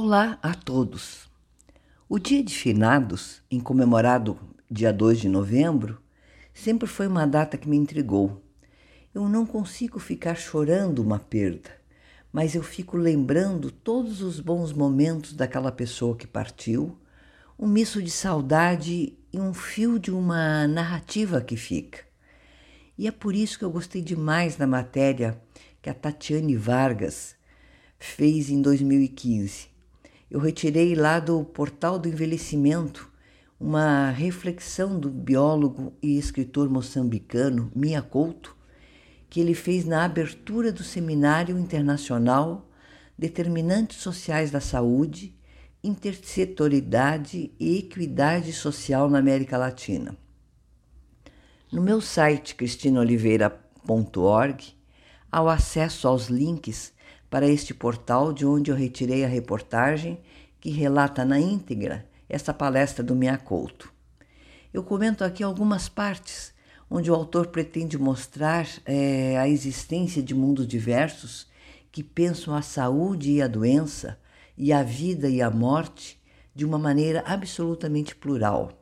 Olá a todos! O Dia de Finados, em comemorado dia 2 de novembro, sempre foi uma data que me intrigou. Eu não consigo ficar chorando uma perda, mas eu fico lembrando todos os bons momentos daquela pessoa que partiu, um misto de saudade e um fio de uma narrativa que fica. E é por isso que eu gostei demais da matéria que a Tatiane Vargas fez em 2015 eu retirei lá do Portal do Envelhecimento uma reflexão do biólogo e escritor moçambicano Mia Couto, que ele fez na abertura do Seminário Internacional Determinantes Sociais da Saúde, Intersetoriedade e Equidade Social na América Latina. No meu site cristinoliveira.org, há o acesso aos links para este portal de onde eu retirei a reportagem que relata na íntegra essa palestra do Couto. Eu comento aqui algumas partes onde o autor pretende mostrar é, a existência de mundos diversos que pensam a saúde e a doença, e a vida e a morte de uma maneira absolutamente plural.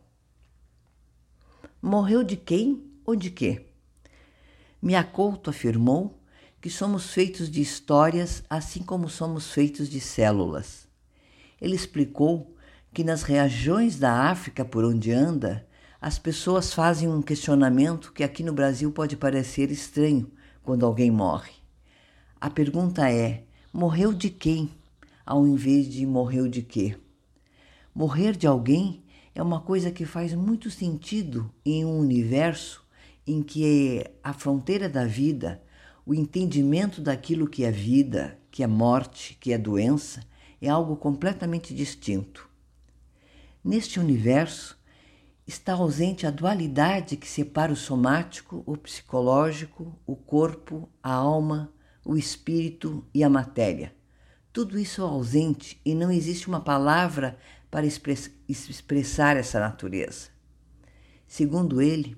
Morreu de quem ou de quê? Couto afirmou que somos feitos de histórias assim como somos feitos de células. Ele explicou que nas regiões da África por onde anda, as pessoas fazem um questionamento que aqui no Brasil pode parecer estranho quando alguém morre. A pergunta é: morreu de quem? Ao invés de morreu de quê? Morrer de alguém é uma coisa que faz muito sentido em um universo em que a fronteira da vida o entendimento daquilo que é vida, que é morte, que é doença, é algo completamente distinto. Neste universo está ausente a dualidade que separa o somático, o psicológico, o corpo, a alma, o espírito e a matéria. Tudo isso é ausente e não existe uma palavra para expressar essa natureza. Segundo ele,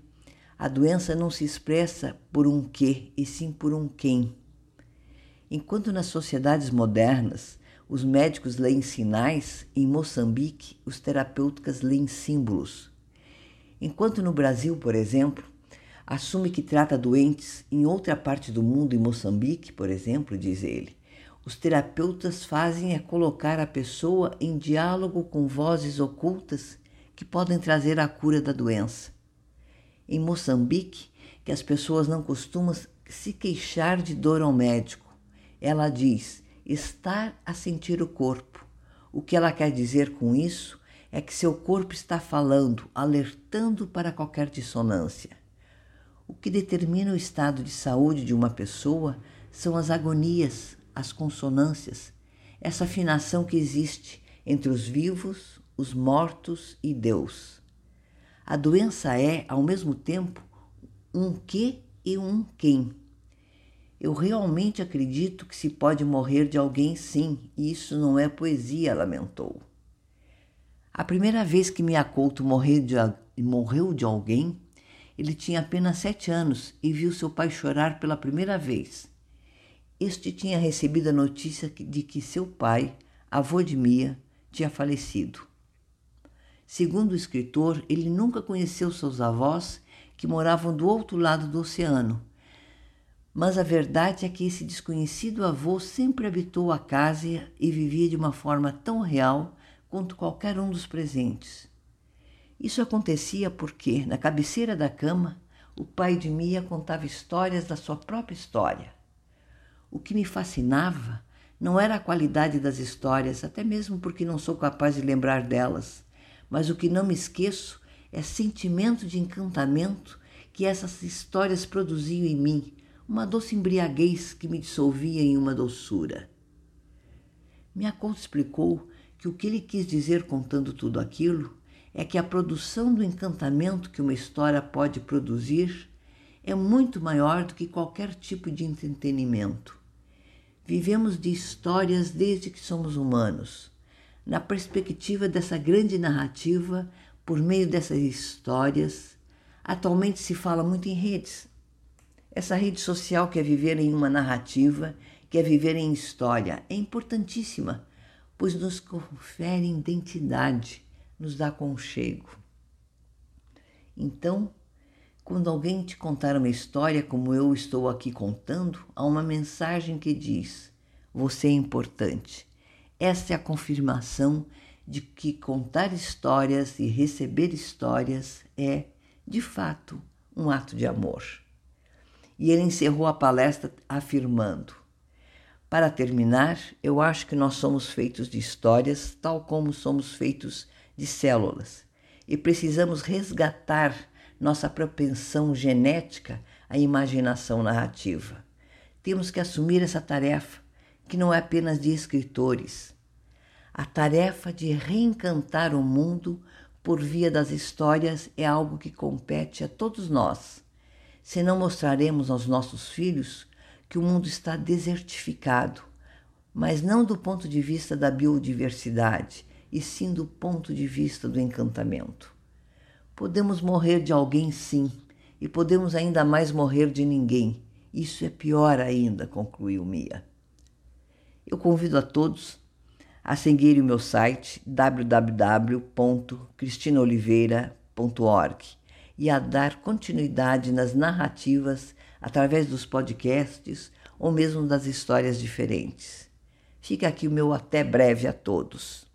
a doença não se expressa por um que, e sim por um quem. Enquanto nas sociedades modernas os médicos leem sinais, em Moçambique os terapeutas leem símbolos. Enquanto no Brasil, por exemplo, assume que trata doentes em outra parte do mundo, em Moçambique, por exemplo, diz ele, os terapeutas fazem é colocar a pessoa em diálogo com vozes ocultas que podem trazer a cura da doença em Moçambique que as pessoas não costumam se queixar de dor ao médico. Ela diz estar a sentir o corpo. O que ela quer dizer com isso é que seu corpo está falando, alertando para qualquer dissonância. O que determina o estado de saúde de uma pessoa são as agonias, as consonâncias, essa afinação que existe entre os vivos, os mortos e Deus. A doença é, ao mesmo tempo, um que e um quem. Eu realmente acredito que se pode morrer de alguém, sim, e isso não é poesia, lamentou. A primeira vez que Miyakoto morreu de, morreu de alguém, ele tinha apenas sete anos e viu seu pai chorar pela primeira vez. Este tinha recebido a notícia de que seu pai, avô de Mia, tinha falecido. Segundo o escritor, ele nunca conheceu seus avós, que moravam do outro lado do oceano. Mas a verdade é que esse desconhecido avô sempre habitou a casa e vivia de uma forma tão real quanto qualquer um dos presentes. Isso acontecia porque, na cabeceira da cama, o pai de Mia contava histórias da sua própria história. O que me fascinava não era a qualidade das histórias, até mesmo porque não sou capaz de lembrar delas mas o que não me esqueço é sentimento de encantamento que essas histórias produziam em mim, uma doce embriaguez que me dissolvia em uma doçura. Minha conta explicou que o que ele quis dizer contando tudo aquilo é que a produção do encantamento que uma história pode produzir é muito maior do que qualquer tipo de entretenimento. Vivemos de histórias desde que somos humanos na perspectiva dessa grande narrativa, por meio dessas histórias. Atualmente se fala muito em redes. Essa rede social quer viver em uma narrativa, quer viver em história, é importantíssima, pois nos confere identidade, nos dá conchego. Então, quando alguém te contar uma história como eu estou aqui contando, há uma mensagem que diz: você é importante. Essa é a confirmação de que contar histórias e receber histórias é, de fato, um ato de amor. E ele encerrou a palestra afirmando: Para terminar, eu acho que nós somos feitos de histórias, tal como somos feitos de células, e precisamos resgatar nossa propensão genética à imaginação narrativa. Temos que assumir essa tarefa, que não é apenas de escritores a tarefa de reencantar o mundo por via das histórias é algo que compete a todos nós. Se não mostraremos aos nossos filhos que o mundo está desertificado, mas não do ponto de vista da biodiversidade, e sim do ponto de vista do encantamento. Podemos morrer de alguém, sim, e podemos ainda mais morrer de ninguém. Isso é pior ainda, concluiu Mia. Eu convido a todos a seguir o meu site www.cristinoliveira.org e a dar continuidade nas narrativas através dos podcasts ou mesmo das histórias diferentes. Fica aqui o meu até breve a todos.